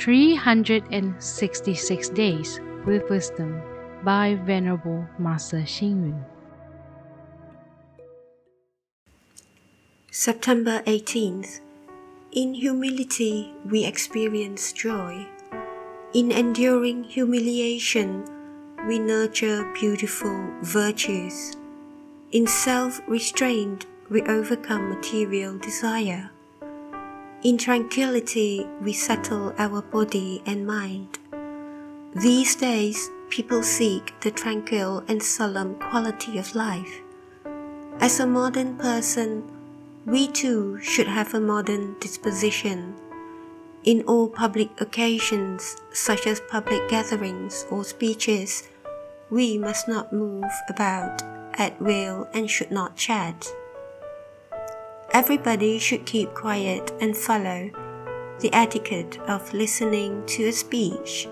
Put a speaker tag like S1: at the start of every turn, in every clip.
S1: 366 Days with Wisdom by Venerable Master Hsing Yun.
S2: September 18th. In humility, we experience joy. In enduring humiliation, we nurture beautiful virtues. In self restraint, we overcome material desire. In tranquility, we settle our body and mind. These days, people seek the tranquil and solemn quality of life. As a modern person, we too should have a modern disposition. In all public occasions, such as public gatherings or speeches, we must not move about at will and should not chat. Everybody should keep quiet and follow the etiquette of listening to a speech,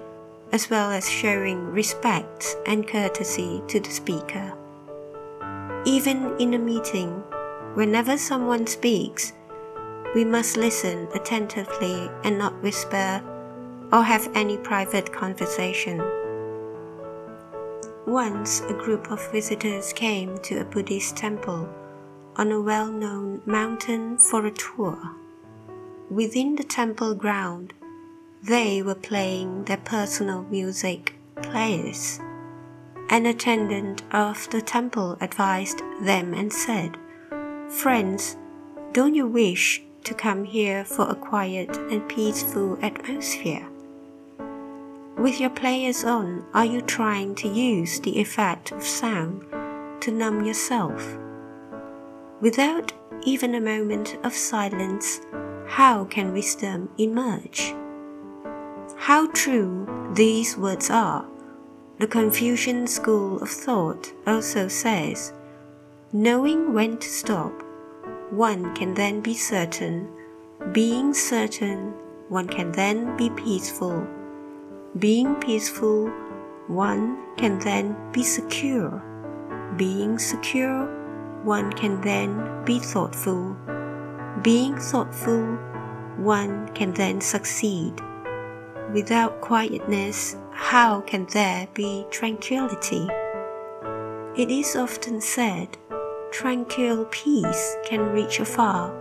S2: as well as showing respect and courtesy to the speaker. Even in a meeting, whenever someone speaks, we must listen attentively and not whisper or have any private conversation. Once a group of visitors came to a Buddhist temple on a well known mountain for a tour. Within the temple ground, they were playing their personal music players. An attendant of the temple advised them and said, Friends, don't you wish to come here for a quiet and peaceful atmosphere? With your players on, are you trying to use the effect of sound to numb yourself? Without even a moment of silence, how can wisdom emerge? How true these words are. The Confucian school of thought also says, knowing when to stop, one can then be certain. Being certain, one can then be peaceful. Being peaceful, one can then be secure. Being secure, one can then be thoughtful. Being thoughtful, one can then succeed. Without quietness, how can there be tranquility? It is often said, tranquil peace can reach afar.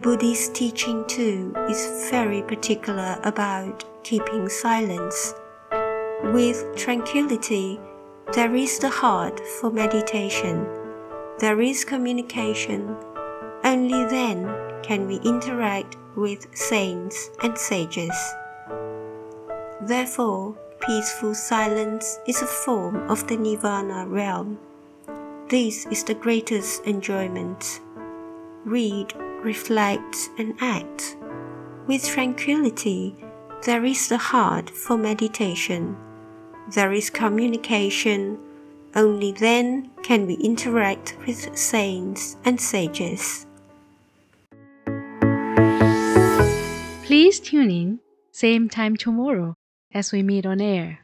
S2: Buddhist teaching too is very particular about keeping silence. With tranquility, there is the heart for meditation there is communication, only then can we interact with saints and sages. Therefore, peaceful silence is a form of the Nirvana realm. This is the greatest enjoyment. Read, reflect, and act. With tranquility, there is the heart for meditation. There is communication only then can we interact with saints and sages.
S1: Please tune in, same time tomorrow as we meet on air.